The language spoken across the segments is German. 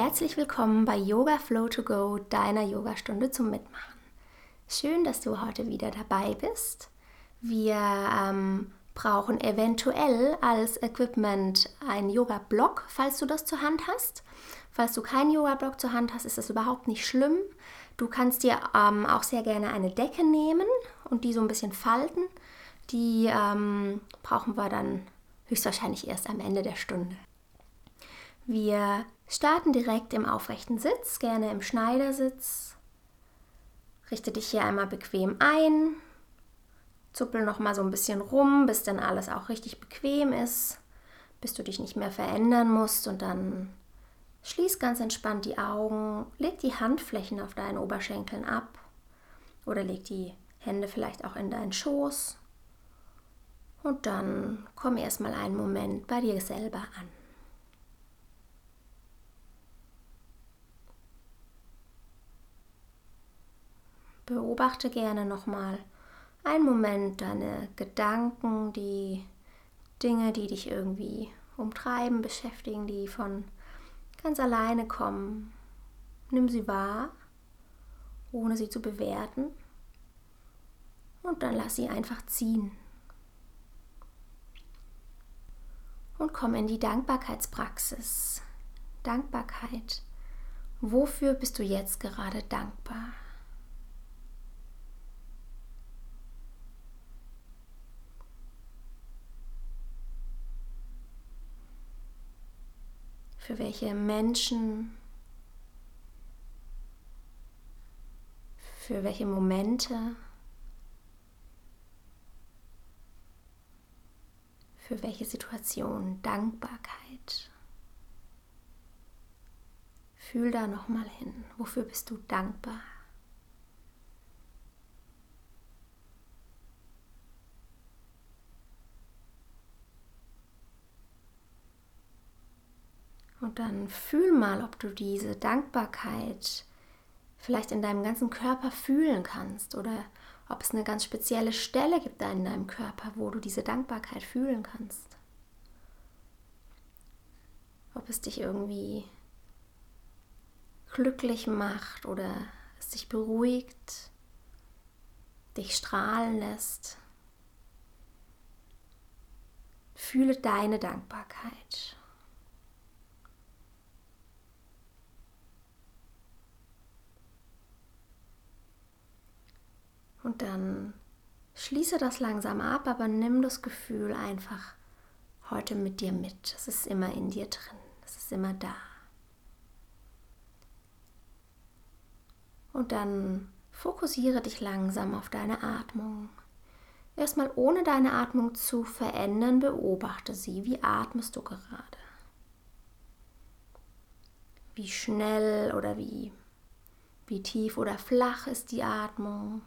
Herzlich willkommen bei Yoga Flow to Go, deiner Yogastunde zum Mitmachen. Schön, dass du heute wieder dabei bist. Wir ähm, brauchen eventuell als Equipment einen Yoga-Block, falls du das zur Hand hast. Falls du keinen Yoga-Block zur Hand hast, ist das überhaupt nicht schlimm. Du kannst dir ähm, auch sehr gerne eine Decke nehmen und die so ein bisschen falten. Die ähm, brauchen wir dann höchstwahrscheinlich erst am Ende der Stunde. Wir starten direkt im aufrechten Sitz, gerne im Schneidersitz. Richte dich hier einmal bequem ein. Zuppel noch mal so ein bisschen rum, bis dann alles auch richtig bequem ist, bis du dich nicht mehr verändern musst und dann schließ ganz entspannt die Augen, leg die Handflächen auf deinen Oberschenkeln ab oder leg die Hände vielleicht auch in deinen Schoß und dann komm erstmal einen Moment bei dir selber an. Beobachte gerne nochmal einen Moment deine Gedanken, die Dinge, die dich irgendwie umtreiben, beschäftigen, die von ganz alleine kommen. Nimm sie wahr, ohne sie zu bewerten. Und dann lass sie einfach ziehen. Und komm in die Dankbarkeitspraxis. Dankbarkeit. Wofür bist du jetzt gerade dankbar? Für welche Menschen, für welche Momente, für welche Situation Dankbarkeit. Fühl da noch mal hin, wofür bist du dankbar? Und dann fühl mal, ob du diese Dankbarkeit vielleicht in deinem ganzen Körper fühlen kannst oder ob es eine ganz spezielle Stelle gibt in deinem Körper, wo du diese Dankbarkeit fühlen kannst. Ob es dich irgendwie glücklich macht oder es dich beruhigt, dich strahlen lässt. Fühle deine Dankbarkeit. Und dann schließe das langsam ab, aber nimm das Gefühl einfach heute mit dir mit. Es ist immer in dir drin, es ist immer da. Und dann fokussiere dich langsam auf deine Atmung. Erstmal ohne deine Atmung zu verändern, beobachte sie. Wie atmest du gerade? Wie schnell oder wie, wie tief oder flach ist die Atmung?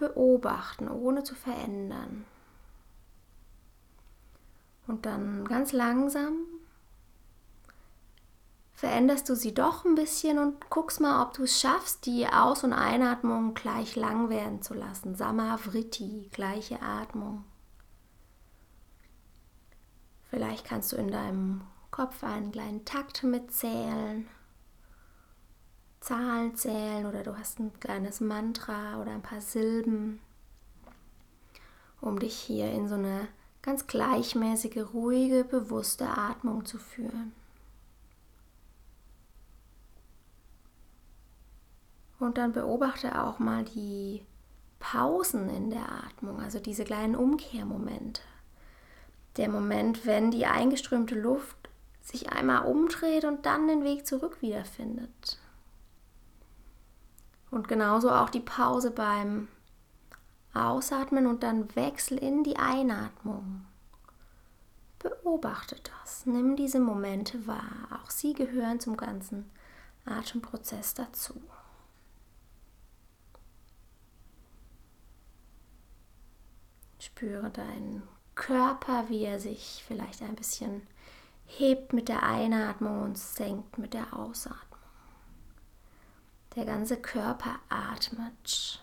Beobachten, ohne zu verändern. Und dann ganz langsam veränderst du sie doch ein bisschen und guckst mal, ob du es schaffst, die Aus- und Einatmung gleich lang werden zu lassen. Samavriti, gleiche Atmung. Vielleicht kannst du in deinem Kopf einen kleinen Takt mitzählen. Zahlen zählen oder du hast ein kleines Mantra oder ein paar Silben, um dich hier in so eine ganz gleichmäßige, ruhige, bewusste Atmung zu führen. Und dann beobachte auch mal die Pausen in der Atmung, also diese kleinen Umkehrmomente. Der Moment, wenn die eingeströmte Luft sich einmal umdreht und dann den Weg zurück wiederfindet. Und genauso auch die Pause beim Ausatmen und dann Wechsel in die Einatmung. Beobachte das, nimm diese Momente wahr. Auch sie gehören zum ganzen Atemprozess dazu. Spüre deinen Körper, wie er sich vielleicht ein bisschen hebt mit der Einatmung und senkt mit der Ausatmung. Der ganze Körper atmet.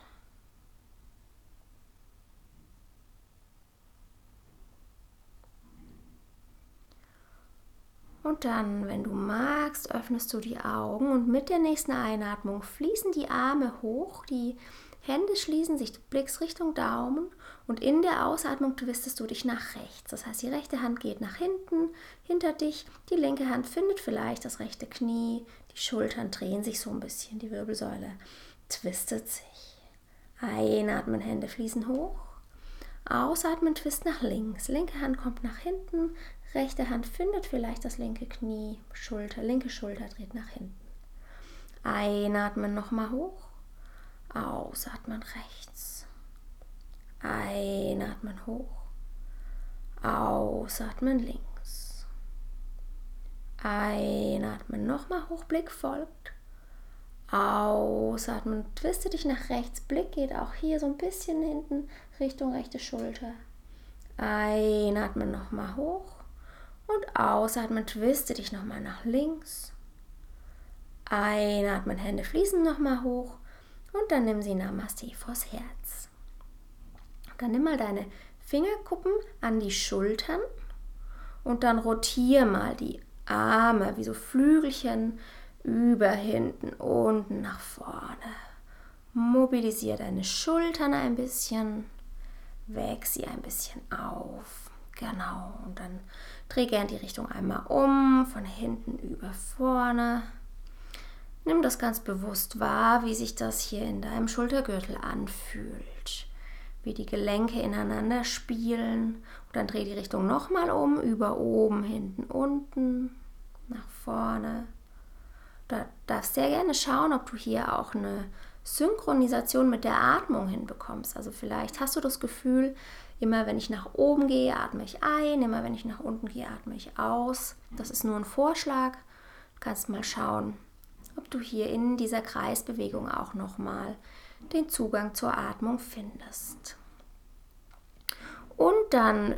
Und dann, wenn du magst, öffnest du die Augen und mit der nächsten Einatmung fließen die Arme hoch, die Hände schließen sich, du blickst Richtung Daumen und in der Ausatmung twistest du dich nach rechts. Das heißt, die rechte Hand geht nach hinten, hinter dich, die linke Hand findet vielleicht das rechte Knie, die Schultern drehen sich so ein bisschen, die Wirbelsäule twistet sich. Einatmen, Hände fließen hoch. Ausatmen, Twist nach links. Linke Hand kommt nach hinten, rechte Hand findet vielleicht das linke Knie, Schulter, linke Schulter dreht nach hinten. Einatmen nochmal hoch. Ausatmen rechts. Einatmen hoch. Ausatmen links. Einatmen nochmal hoch, Blick folgt. Ausatmen, twiste dich nach rechts. Blick geht auch hier so ein bisschen hinten Richtung rechte Schulter. Einatmen nochmal hoch. Und ausatmen, twiste dich nochmal nach links. Einatmen, Hände fließen nochmal hoch. Und dann nimm sie Namaste vors Herz. Dann nimm mal deine Fingerkuppen an die Schultern und dann rotier mal die Arme wie so Flügelchen über hinten, unten nach vorne. Mobilisiere deine Schultern ein bisschen, weg sie ein bisschen auf. Genau. Und dann dreh gern die Richtung einmal um, von hinten über vorne. Nimm das ganz bewusst wahr, wie sich das hier in deinem Schultergürtel anfühlt. Wie die Gelenke ineinander spielen. Und dann dreh die Richtung nochmal um, über oben, hinten, unten, nach vorne. Du darfst sehr gerne schauen, ob du hier auch eine Synchronisation mit der Atmung hinbekommst. Also vielleicht hast du das Gefühl, immer wenn ich nach oben gehe, atme ich ein, immer wenn ich nach unten gehe, atme ich aus. Das ist nur ein Vorschlag. Du kannst mal schauen, ob du hier in dieser Kreisbewegung auch nochmal den Zugang zur Atmung findest. Und dann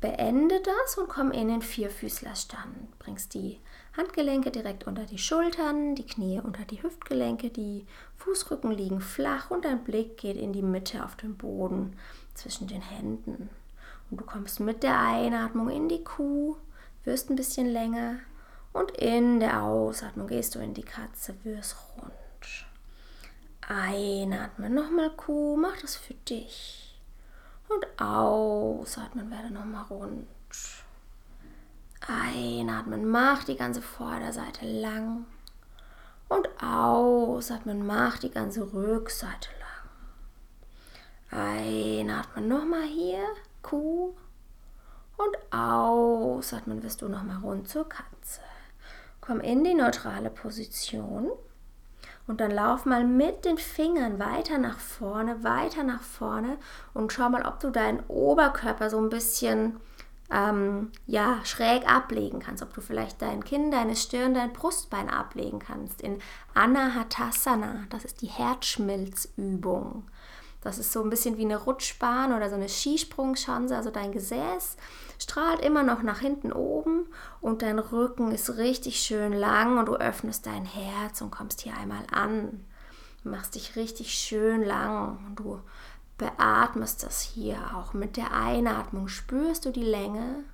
beende das und komm in den Vierfüßlerstand. Bringst die Handgelenke direkt unter die Schultern, die Knie unter die Hüftgelenke, die Fußrücken liegen flach und dein Blick geht in die Mitte auf den Boden zwischen den Händen. Und du kommst mit der Einatmung in die Kuh, wirst ein bisschen länger und in der Ausatmung gehst du in die Katze, wirst rund. Einatmen, nochmal Kuh, mach das für dich. Und ausatmen, werde nochmal rund. Einatmen, mach die ganze Vorderseite lang. Und ausatmen, mach die ganze Rückseite lang. Einatmen, nochmal hier, Kuh. Und ausatmen wirst du nochmal rund zur Katze. Komm in die neutrale Position und dann lauf mal mit den Fingern weiter nach vorne, weiter nach vorne und schau mal, ob du deinen Oberkörper so ein bisschen ähm, ja, schräg ablegen kannst, ob du vielleicht dein Kinn, deine Stirn, dein Brustbein ablegen kannst in Anahatasana. Das ist die Herzschmilzübung. Das ist so ein bisschen wie eine Rutschbahn oder so eine Skisprungschanze. Also dein Gesäß strahlt immer noch nach hinten oben und dein Rücken ist richtig schön lang und du öffnest dein Herz und kommst hier einmal an. Du machst dich richtig schön lang und du beatmest das hier auch. Mit der Einatmung spürst du die Länge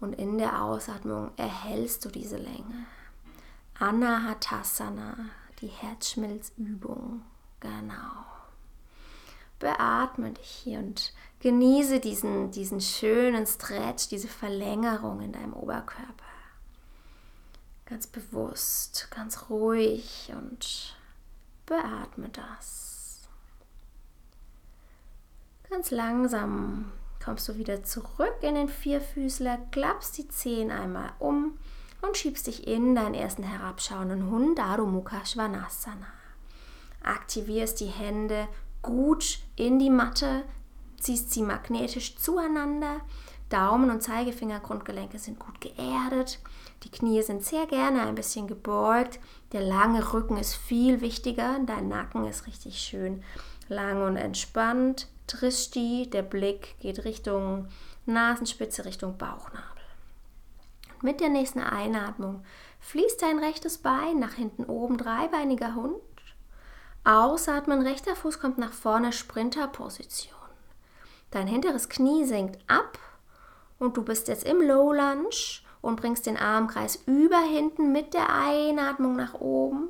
und in der Ausatmung erhältst du diese Länge. Anahatasana, die Herzschmilzübung. Genau beatme dich hier und genieße diesen, diesen schönen Stretch, diese Verlängerung in deinem Oberkörper. Ganz bewusst, ganz ruhig und beatme das. Ganz langsam kommst du wieder zurück in den Vierfüßler, klappst die Zehen einmal um und schiebst dich in deinen ersten herabschauenden Hund, Mukha Svanasana. Aktivierst die Hände gut in die Matte, ziehst sie magnetisch zueinander. Daumen und Zeigefinger, Grundgelenke sind gut geerdet. Die Knie sind sehr gerne ein bisschen gebeugt. Der lange Rücken ist viel wichtiger. Dein Nacken ist richtig schön lang und entspannt. Drishti, der Blick geht Richtung Nasenspitze, Richtung Bauchnabel. mit der nächsten Einatmung fließt dein rechtes Bein nach hinten oben, dreibeiniger Hund. Ausatmen, rechter Fuß kommt nach vorne, Sprinterposition. Dein hinteres Knie sinkt ab und du bist jetzt im Low Lunge und bringst den Armkreis über hinten mit der Einatmung nach oben.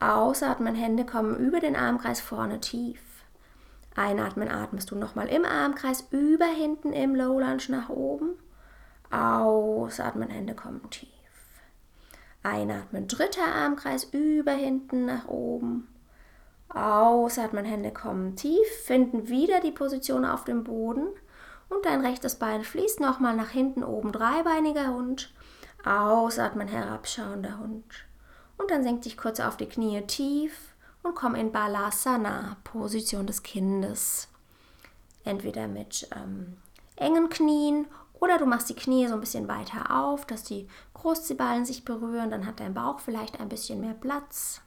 Ausatmen, Hände kommen über den Armkreis vorne tief. Einatmen, atmest du nochmal im Armkreis über hinten im Low Lunge nach oben. Ausatmen, Hände kommen tief. Einatmen, dritter Armkreis über hinten nach oben. Ausatmen, Hände kommen tief, finden wieder die Position auf dem Boden und dein rechtes Bein fließt nochmal nach hinten oben, dreibeiniger Hund. Ausatmen, herabschauender Hund. Und dann senk dich kurz auf die Knie tief und komm in Balasana, Position des Kindes. Entweder mit ähm, engen Knien oder du machst die Knie so ein bisschen weiter auf, dass die Großzehballen sich berühren, dann hat dein Bauch vielleicht ein bisschen mehr Platz.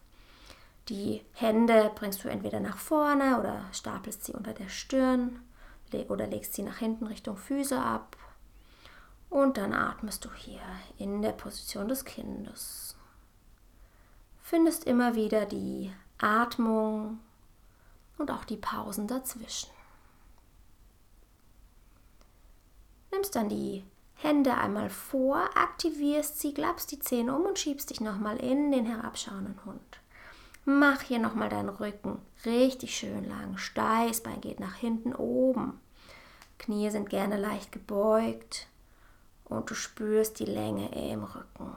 Die Hände bringst du entweder nach vorne oder stapelst sie unter der Stirn oder legst sie nach hinten Richtung Füße ab. Und dann atmest du hier in der Position des Kindes. Findest immer wieder die Atmung und auch die Pausen dazwischen. Nimmst dann die Hände einmal vor, aktivierst sie, klappst die Zähne um und schiebst dich nochmal in den herabschauenden Hund. Mach hier nochmal deinen Rücken richtig schön lang. Steißbein geht nach hinten oben. Knie sind gerne leicht gebeugt und du spürst die Länge im Rücken.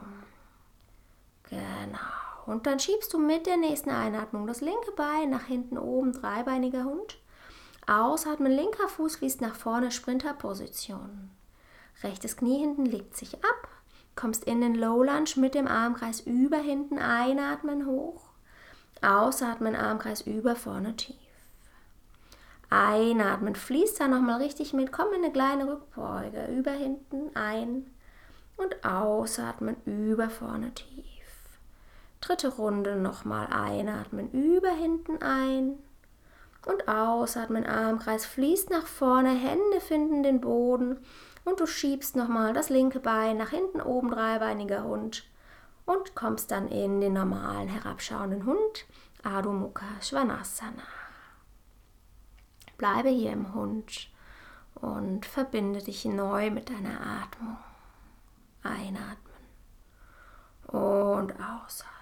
Genau. Und dann schiebst du mit der nächsten Einatmung das linke Bein nach hinten oben, dreibeiniger Hund. Ausatmen, linker Fuß fließt nach vorne, Sprinterposition. Rechtes Knie hinten legt sich ab. Kommst in den Low Lunge mit dem Armkreis über hinten, einatmen hoch. Ausatmen, Armkreis über vorne tief. Einatmen, fließt da nochmal richtig mit, komm in eine kleine Rückbeuge, über hinten ein. Und ausatmen, über vorne tief. Dritte Runde nochmal. Einatmen, über hinten ein. Und ausatmen, Armkreis fließt nach vorne, Hände finden den Boden. Und du schiebst nochmal das linke Bein nach hinten oben, dreibeiniger Hund und kommst dann in den normalen herabschauenden Hund, Adho Mukha Svanasana. Bleibe hier im Hund und verbinde dich neu mit deiner Atmung. Einatmen und ausatmen.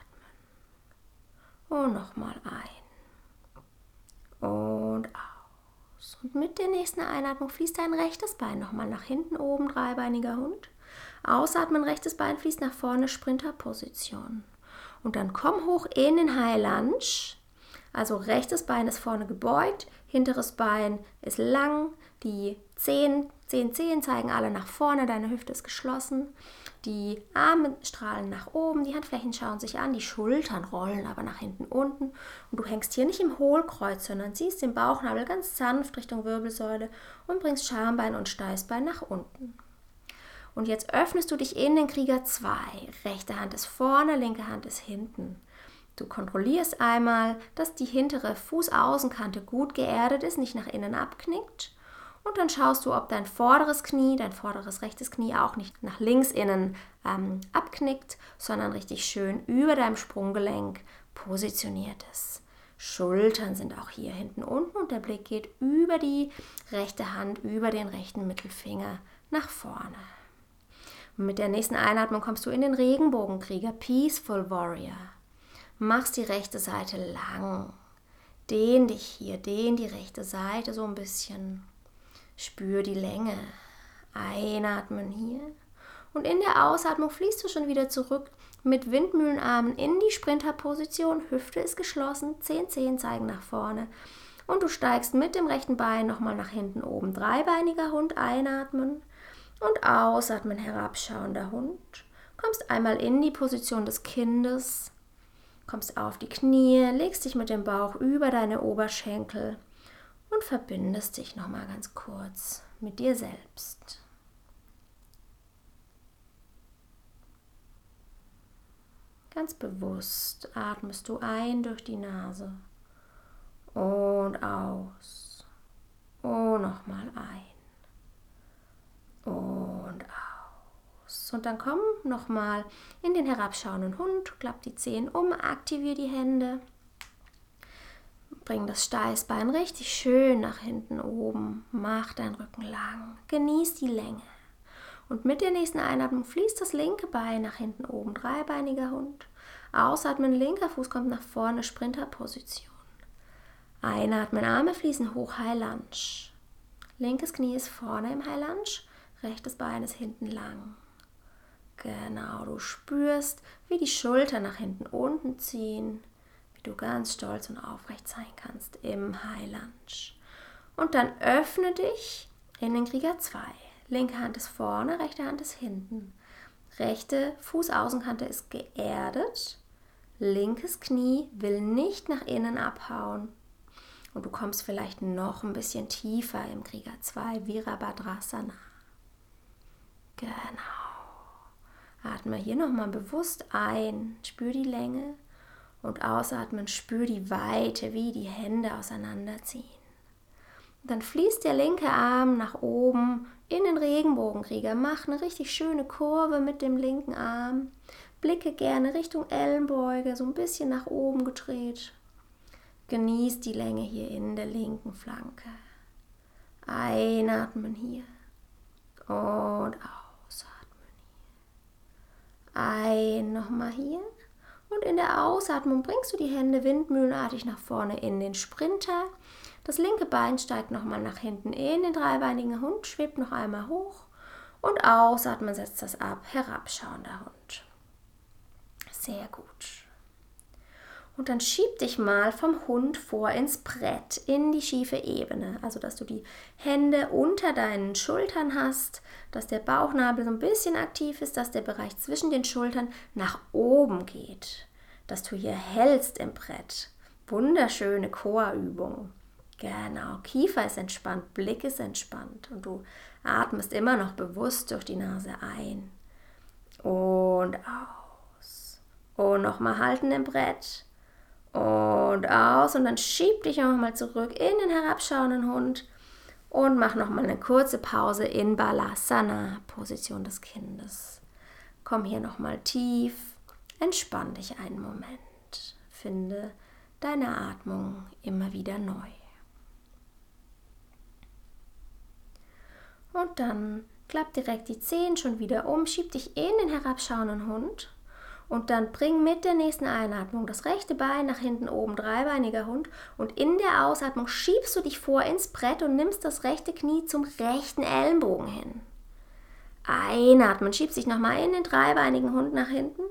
Und nochmal ein und aus. Und mit der nächsten Einatmung fließt dein rechtes Bein nochmal nach hinten oben, dreibeiniger Hund. Ausatmen, rechtes Bein fließt nach vorne, Sprinterposition. Und dann komm hoch in den High Lunge. Also rechtes Bein ist vorne gebeugt, hinteres Bein ist lang, die Zehen, Zehen, Zehen zeigen alle nach vorne, deine Hüfte ist geschlossen. Die Arme strahlen nach oben, die Handflächen schauen sich an, die Schultern rollen aber nach hinten unten. Und du hängst hier nicht im Hohlkreuz, sondern ziehst den Bauchnabel ganz sanft Richtung Wirbelsäule und bringst Schambein und Steißbein nach unten. Und jetzt öffnest du dich in den Krieger 2. Rechte Hand ist vorne, linke Hand ist hinten. Du kontrollierst einmal, dass die hintere Fußaußenkante gut geerdet ist, nicht nach innen abknickt. Und dann schaust du, ob dein vorderes Knie, dein vorderes rechtes Knie auch nicht nach links innen ähm, abknickt, sondern richtig schön über deinem Sprunggelenk positioniert ist. Schultern sind auch hier hinten unten und der Blick geht über die rechte Hand, über den rechten Mittelfinger nach vorne. Mit der nächsten Einatmung kommst du in den Regenbogenkrieger, Peaceful Warrior. Machst die rechte Seite lang. Dehn dich hier, dehn die rechte Seite so ein bisschen. Spür die Länge. Einatmen hier. Und in der Ausatmung fließt du schon wieder zurück mit Windmühlenarmen in die Sprinterposition. Hüfte ist geschlossen, Zehen, Zehen zeigen nach vorne. Und du steigst mit dem rechten Bein nochmal nach hinten oben. Dreibeiniger Hund einatmen und ausatmen, herabschauender Hund. Kommst einmal in die Position des Kindes, kommst auf die Knie, legst dich mit dem Bauch über deine Oberschenkel und verbindest dich nochmal ganz kurz mit dir selbst. Ganz bewusst atmest du ein durch die Nase und aus und nochmal ein und aus. Und dann komm nochmal in den herabschauenden Hund, klapp die Zehen um, aktiviere die Hände Bring das Steißbein richtig schön nach hinten oben. Mach deinen Rücken lang. Genieß die Länge. Und mit der nächsten Einatmung fließt das linke Bein nach hinten oben, dreibeiniger Hund. Ausatmen, linker Fuß kommt nach vorne, Sprinterposition. Einatmen, Arme fließen hoch, High Lunge. Linkes Knie ist vorne im High Lunge, rechtes Bein ist hinten lang. Genau, du spürst, wie die Schultern nach hinten unten ziehen, wie du ganz stolz und aufrecht sein kannst im High Lunge. Und dann öffne dich in den Krieger 2. Linke Hand ist vorne, rechte Hand ist hinten. Rechte Fußaußenkante ist geerdet. Linkes Knie will nicht nach innen abhauen. Und du kommst vielleicht noch ein bisschen tiefer im Krieger 2, Virabhadrasana. Genau. Atme hier nochmal bewusst ein, spür die Länge und ausatmen, spür die Weite, wie die Hände auseinanderziehen. Und dann fließt der linke Arm nach oben in den Regenbogenkrieger. Mach eine richtig schöne Kurve mit dem linken Arm. Blicke gerne Richtung Ellenbeuge, so ein bisschen nach oben gedreht. Genieß die Länge hier in der linken Flanke. Einatmen hier und hier. Ein nochmal hier. Und in der Ausatmung bringst du die Hände windmühlenartig nach vorne in den Sprinter. Das linke Bein steigt nochmal nach hinten in den dreibeinigen Hund, schwebt noch einmal hoch. Und ausatmen setzt das ab, herabschauender Hund. Sehr gut. Und dann schieb dich mal vom Hund vor ins Brett, in die schiefe Ebene. Also, dass du die Hände unter deinen Schultern hast, dass der Bauchnabel so ein bisschen aktiv ist, dass der Bereich zwischen den Schultern nach oben geht. Dass du hier hältst im Brett. Wunderschöne Chorübung. Genau, Kiefer ist entspannt, Blick ist entspannt und du atmest immer noch bewusst durch die Nase ein und aus. Und nochmal halten im Brett und aus. Und dann schieb dich nochmal zurück in den herabschauenden Hund und mach nochmal eine kurze Pause in Balasana, Position des Kindes. Komm hier nochmal tief, entspann dich einen Moment, finde deine Atmung immer wieder neu. Und dann klapp direkt die Zehen schon wieder um, schieb dich in den herabschauenden Hund und dann bring mit der nächsten Einatmung das rechte Bein nach hinten oben, dreibeiniger Hund und in der Ausatmung schiebst du dich vor ins Brett und nimmst das rechte Knie zum rechten Ellenbogen hin. Einatmen, schiebst dich nochmal in den dreibeinigen Hund nach hinten.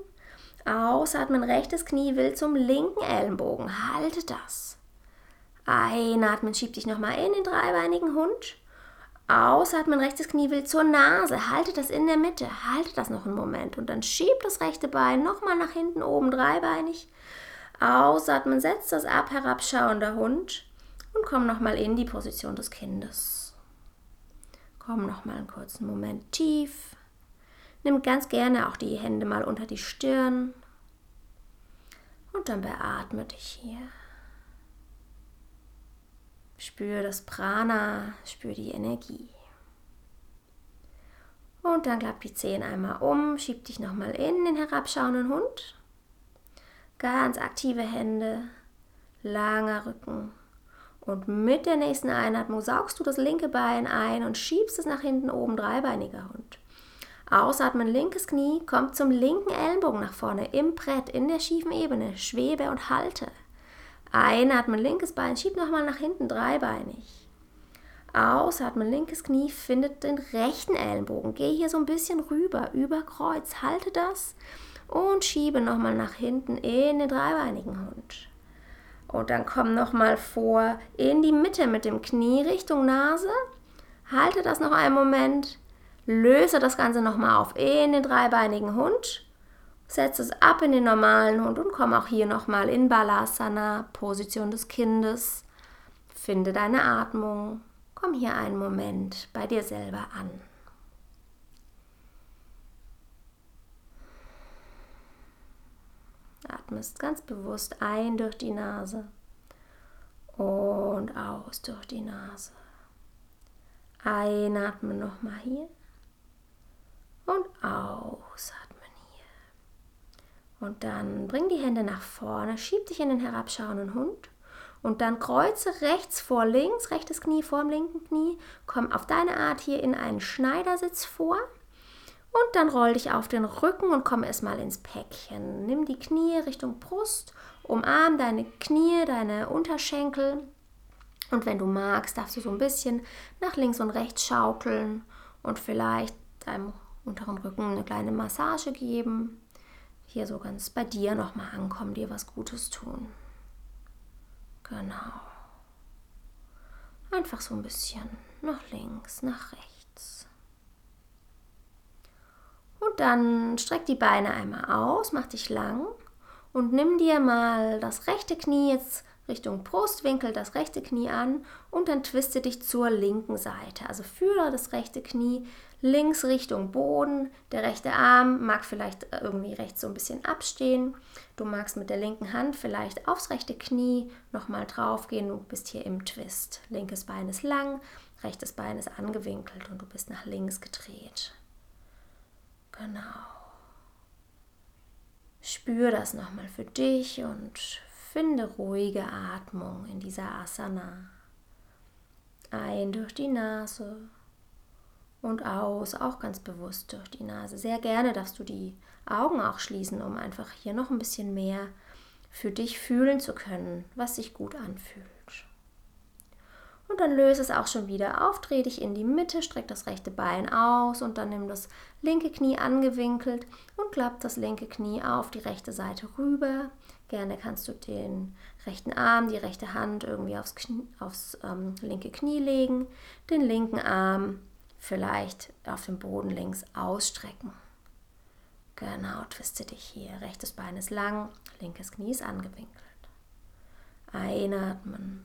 Ausatmen, rechtes Knie will zum linken Ellenbogen. Halte das. Einatmen, schieb dich nochmal in den dreibeinigen Hund. Ausatmen, rechtes Knie will zur Nase. Halte das in der Mitte. Halte das noch einen Moment. Und dann schieb das rechte Bein nochmal nach hinten oben, dreibeinig. Ausatmen, setzt das ab, herabschauender Hund. Und komm nochmal in die Position des Kindes. Komm nochmal einen kurzen Moment tief. Nimm ganz gerne auch die Hände mal unter die Stirn. Und dann beatme dich hier. Spür das Prana, spür die Energie. Und dann klapp die Zehen einmal um, schieb dich nochmal in den herabschauenden Hund. Ganz aktive Hände, langer Rücken. Und mit der nächsten Einatmung saugst du das linke Bein ein und schiebst es nach hinten oben, dreibeiniger Hund. Ausatmen, linkes Knie, kommt zum linken Ellenbogen nach vorne im Brett, in der schiefen Ebene, schwebe und halte. Einatmen, linkes Bein, schieb nochmal nach hinten, dreibeinig. Ausatmen, linkes Knie, findet den rechten Ellenbogen. Geh hier so ein bisschen rüber, über Kreuz, halte das und schiebe nochmal nach hinten in den dreibeinigen Hund. Und dann komm nochmal vor in die Mitte mit dem Knie Richtung Nase. Halte das noch einen Moment. Löse das Ganze nochmal auf in den dreibeinigen Hund Setz es ab in den normalen Hund und komm auch hier nochmal in Balasana, Position des Kindes. Finde deine Atmung. Komm hier einen Moment bei dir selber an. Atmest ganz bewusst ein durch die Nase und aus durch die Nase. Einatmen nochmal hier und ausatmen. Und dann bring die Hände nach vorne, schieb dich in den herabschauenden Hund und dann kreuze rechts vor links, rechtes Knie vor dem linken Knie, komm auf deine Art hier in einen Schneidersitz vor Und dann roll dich auf den Rücken und komm erstmal ins Päckchen. Nimm die Knie Richtung Brust, umarm deine Knie, deine Unterschenkel. Und wenn du magst, darfst du so ein bisschen nach links und rechts schaukeln und vielleicht deinem unteren Rücken eine kleine Massage geben. Hier so ganz bei dir nochmal ankommen, dir was Gutes tun. Genau. Einfach so ein bisschen nach links, nach rechts. Und dann streck die Beine einmal aus, mach dich lang und nimm dir mal das rechte Knie jetzt Richtung Brustwinkel das rechte Knie an und dann twiste dich zur linken Seite. Also führe das rechte Knie links Richtung Boden. Der rechte Arm mag vielleicht irgendwie rechts so ein bisschen abstehen. Du magst mit der linken Hand vielleicht aufs rechte Knie nochmal drauf gehen. Du bist hier im Twist. Linkes Bein ist lang, rechtes Bein ist angewinkelt und du bist nach links gedreht. Genau. Spür das nochmal für dich und finde ruhige Atmung in dieser Asana. Ein durch die Nase und aus, auch ganz bewusst durch die Nase. Sehr gerne darfst du die Augen auch schließen, um einfach hier noch ein bisschen mehr für dich fühlen zu können, was sich gut anfühlt. Und dann löse es auch schon wieder auf, dreh dich in die Mitte, streck das rechte Bein aus und dann nimm das linke Knie angewinkelt und klapp das linke Knie auf die rechte Seite rüber. Gerne kannst du den rechten Arm, die rechte Hand irgendwie aufs, Knie, aufs ähm, linke Knie legen, den linken Arm vielleicht auf dem Boden links ausstrecken. Genau, twiste dich hier. Rechtes Bein ist lang, linkes Knie ist angewinkelt. Einatmen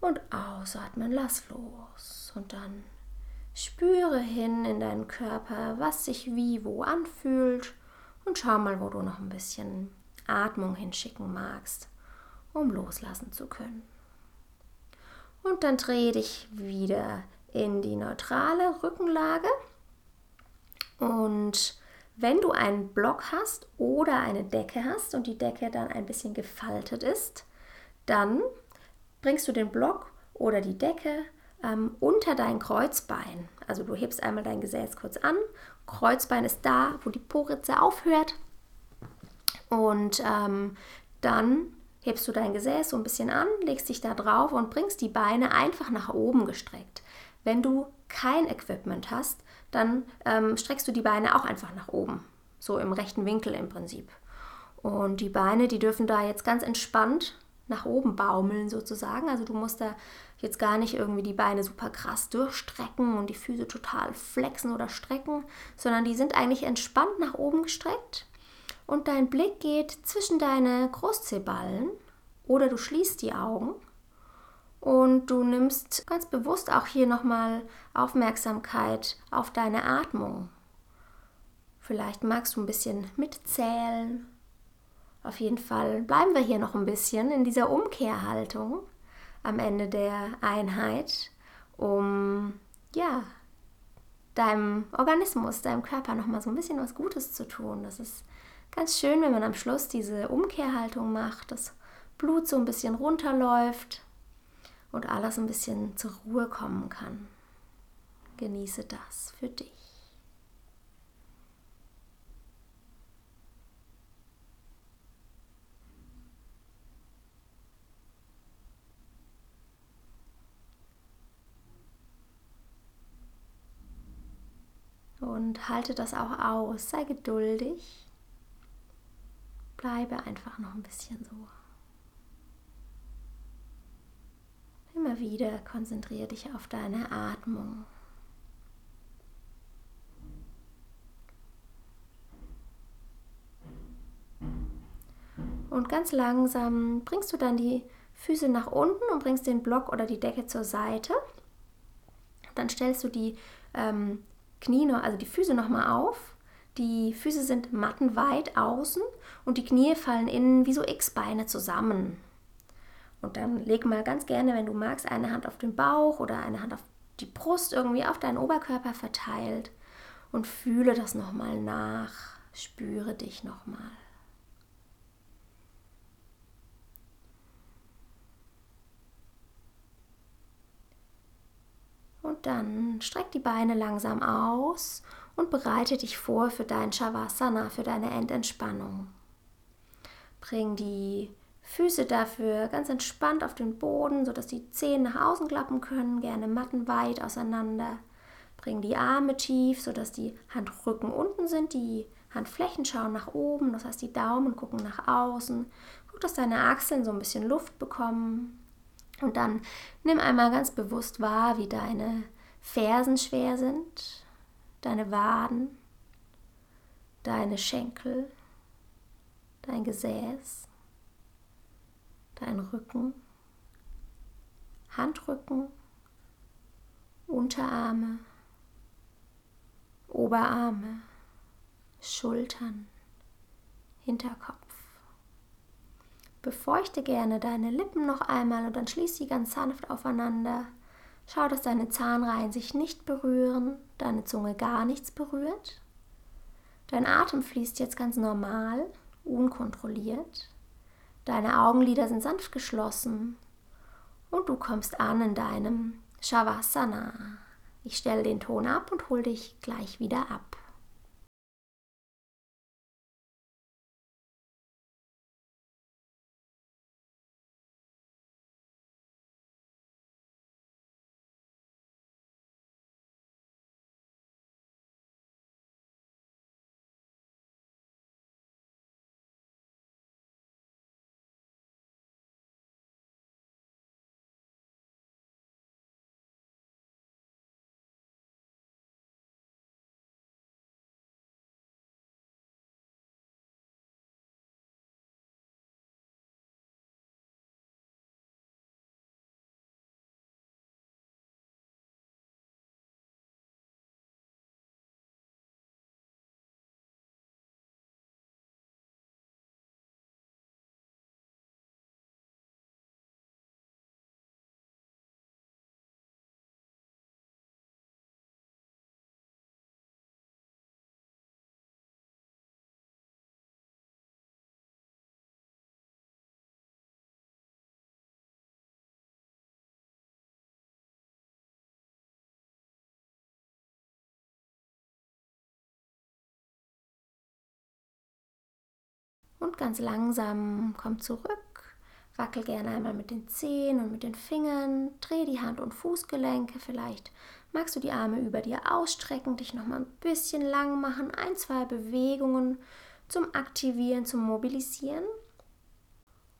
und ausatmen, lass los. Und dann spüre hin in deinen Körper, was sich wie wo anfühlt und schau mal, wo du noch ein bisschen Atmung hinschicken magst, um loslassen zu können. Und dann drehe dich wieder in die neutrale Rückenlage. Und wenn du einen Block hast oder eine Decke hast und die Decke dann ein bisschen gefaltet ist, dann bringst du den Block oder die Decke ähm, unter dein Kreuzbein. Also du hebst einmal dein Gesäß kurz an, Kreuzbein ist da, wo die Poritze aufhört. Und ähm, dann hebst du dein Gesäß so ein bisschen an, legst dich da drauf und bringst die Beine einfach nach oben gestreckt. Wenn du kein Equipment hast, dann ähm, streckst du die Beine auch einfach nach oben, so im rechten Winkel im Prinzip. Und die Beine, die dürfen da jetzt ganz entspannt nach oben baumeln sozusagen. Also du musst da jetzt gar nicht irgendwie die Beine super krass durchstrecken und die Füße total flexen oder strecken, sondern die sind eigentlich entspannt nach oben gestreckt. Und dein Blick geht zwischen deine Großzehballen oder du schließt die Augen und du nimmst ganz bewusst auch hier nochmal Aufmerksamkeit auf deine Atmung. Vielleicht magst du ein bisschen mitzählen. Auf jeden Fall bleiben wir hier noch ein bisschen in dieser Umkehrhaltung am Ende der Einheit, um ja deinem Organismus, deinem Körper nochmal so ein bisschen was Gutes zu tun. Das ist ganz schön, wenn man am Schluss diese Umkehrhaltung macht, das Blut so ein bisschen runterläuft, und alles ein bisschen zur Ruhe kommen kann. Genieße das für dich. Und halte das auch aus, sei geduldig, bleibe einfach noch ein bisschen so. Immer wieder konzentriere dich auf deine Atmung. Und ganz langsam bringst du dann die Füße nach unten und bringst den Block oder die Decke zur Seite. Dann stellst du die ähm, Knie, also die Füße nochmal auf. Die Füße sind mattenweit außen und die Knie fallen innen wie so X-Beine zusammen. Und dann leg mal ganz gerne, wenn du magst, eine Hand auf den Bauch oder eine Hand auf die Brust irgendwie auf deinen Oberkörper verteilt und fühle das nochmal nach. Spüre dich nochmal. Und dann streck die Beine langsam aus und bereite dich vor für dein Shavasana, für deine Endentspannung. Bring die Füße dafür ganz entspannt auf den Boden, sodass die Zehen nach außen klappen können, gerne mattenweit auseinander. Bring die Arme tief, sodass die Handrücken unten sind, die Handflächen schauen nach oben, das heißt die Daumen gucken nach außen. Guck, dass deine Achseln so ein bisschen Luft bekommen. Und dann nimm einmal ganz bewusst wahr, wie deine Fersen schwer sind, deine Waden, deine Schenkel, dein Gesäß dein Rücken, Handrücken, Unterarme, Oberarme, Schultern, Hinterkopf. Befeuchte gerne deine Lippen noch einmal und dann schließ sie ganz sanft aufeinander. Schau, dass deine Zahnreihen sich nicht berühren, deine Zunge gar nichts berührt. Dein Atem fließt jetzt ganz normal, unkontrolliert. Deine Augenlider sind sanft geschlossen und du kommst an in deinem Shavasana. Ich stelle den Ton ab und hol dich gleich wieder ab. Und ganz langsam komm zurück. Wackel gerne einmal mit den Zehen und mit den Fingern. Dreh die Hand- und Fußgelenke. Vielleicht magst du die Arme über dir ausstrecken, dich noch mal ein bisschen lang machen. Ein, zwei Bewegungen zum Aktivieren, zum Mobilisieren.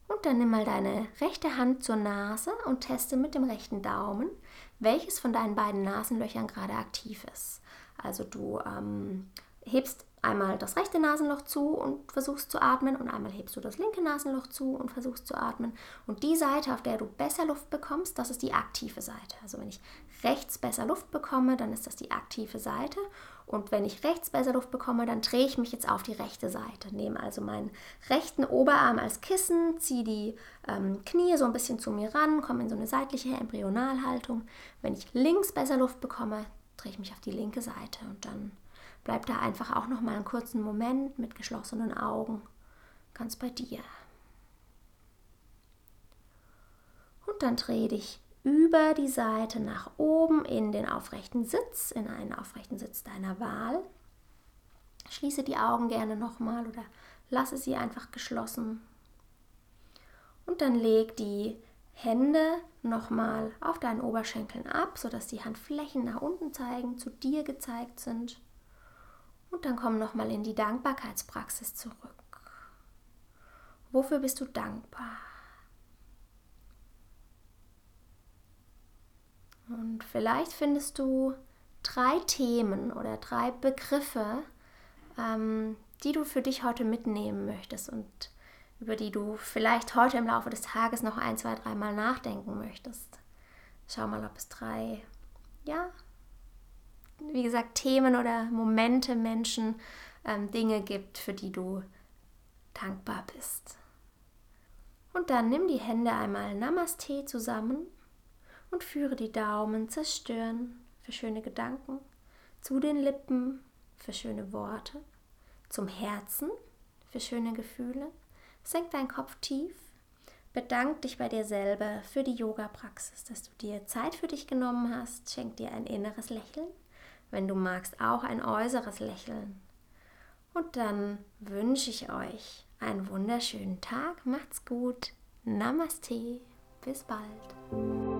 Und dann nimm mal deine rechte Hand zur Nase und teste mit dem rechten Daumen, welches von deinen beiden Nasenlöchern gerade aktiv ist. Also du ähm, hebst einmal das rechte Nasenloch zu und versuchst zu atmen und einmal hebst du das linke Nasenloch zu und versuchst zu atmen. Und die Seite, auf der du besser Luft bekommst, das ist die aktive Seite. Also wenn ich rechts besser Luft bekomme, dann ist das die aktive Seite. Und wenn ich rechts besser Luft bekomme, dann drehe ich mich jetzt auf die rechte Seite. Nehme also meinen rechten Oberarm als Kissen, ziehe die ähm, Knie so ein bisschen zu mir ran, komme in so eine seitliche Embryonalhaltung. Wenn ich links besser Luft bekomme, drehe ich mich auf die linke Seite und dann Bleib da einfach auch noch mal einen kurzen Moment mit geschlossenen Augen ganz bei dir. Und dann dreh dich über die Seite nach oben in den aufrechten Sitz, in einen aufrechten Sitz deiner Wahl. Schließe die Augen gerne nochmal oder lasse sie einfach geschlossen. Und dann leg die Hände nochmal auf deinen Oberschenkeln ab, sodass die Handflächen nach unten zeigen, zu dir gezeigt sind. Und dann komm nochmal in die Dankbarkeitspraxis zurück. Wofür bist du dankbar? Und vielleicht findest du drei Themen oder drei Begriffe, ähm, die du für dich heute mitnehmen möchtest und über die du vielleicht heute im Laufe des Tages noch ein, zwei, dreimal nachdenken möchtest. Schau mal, ob es drei, ja, wie gesagt, Themen oder Momente, Menschen, ähm, Dinge gibt, für die du dankbar bist. Und dann nimm die Hände einmal Namaste zusammen und führe die Daumen zerstören für schöne Gedanken, zu den Lippen für schöne Worte, zum Herzen für schöne Gefühle. Senk deinen Kopf tief. Bedank dich bei dir selber für die Yoga-Praxis, dass du dir Zeit für dich genommen hast. Schenk dir ein inneres Lächeln wenn du magst, auch ein äußeres Lächeln. Und dann wünsche ich euch einen wunderschönen Tag. Macht's gut. Namaste. Bis bald.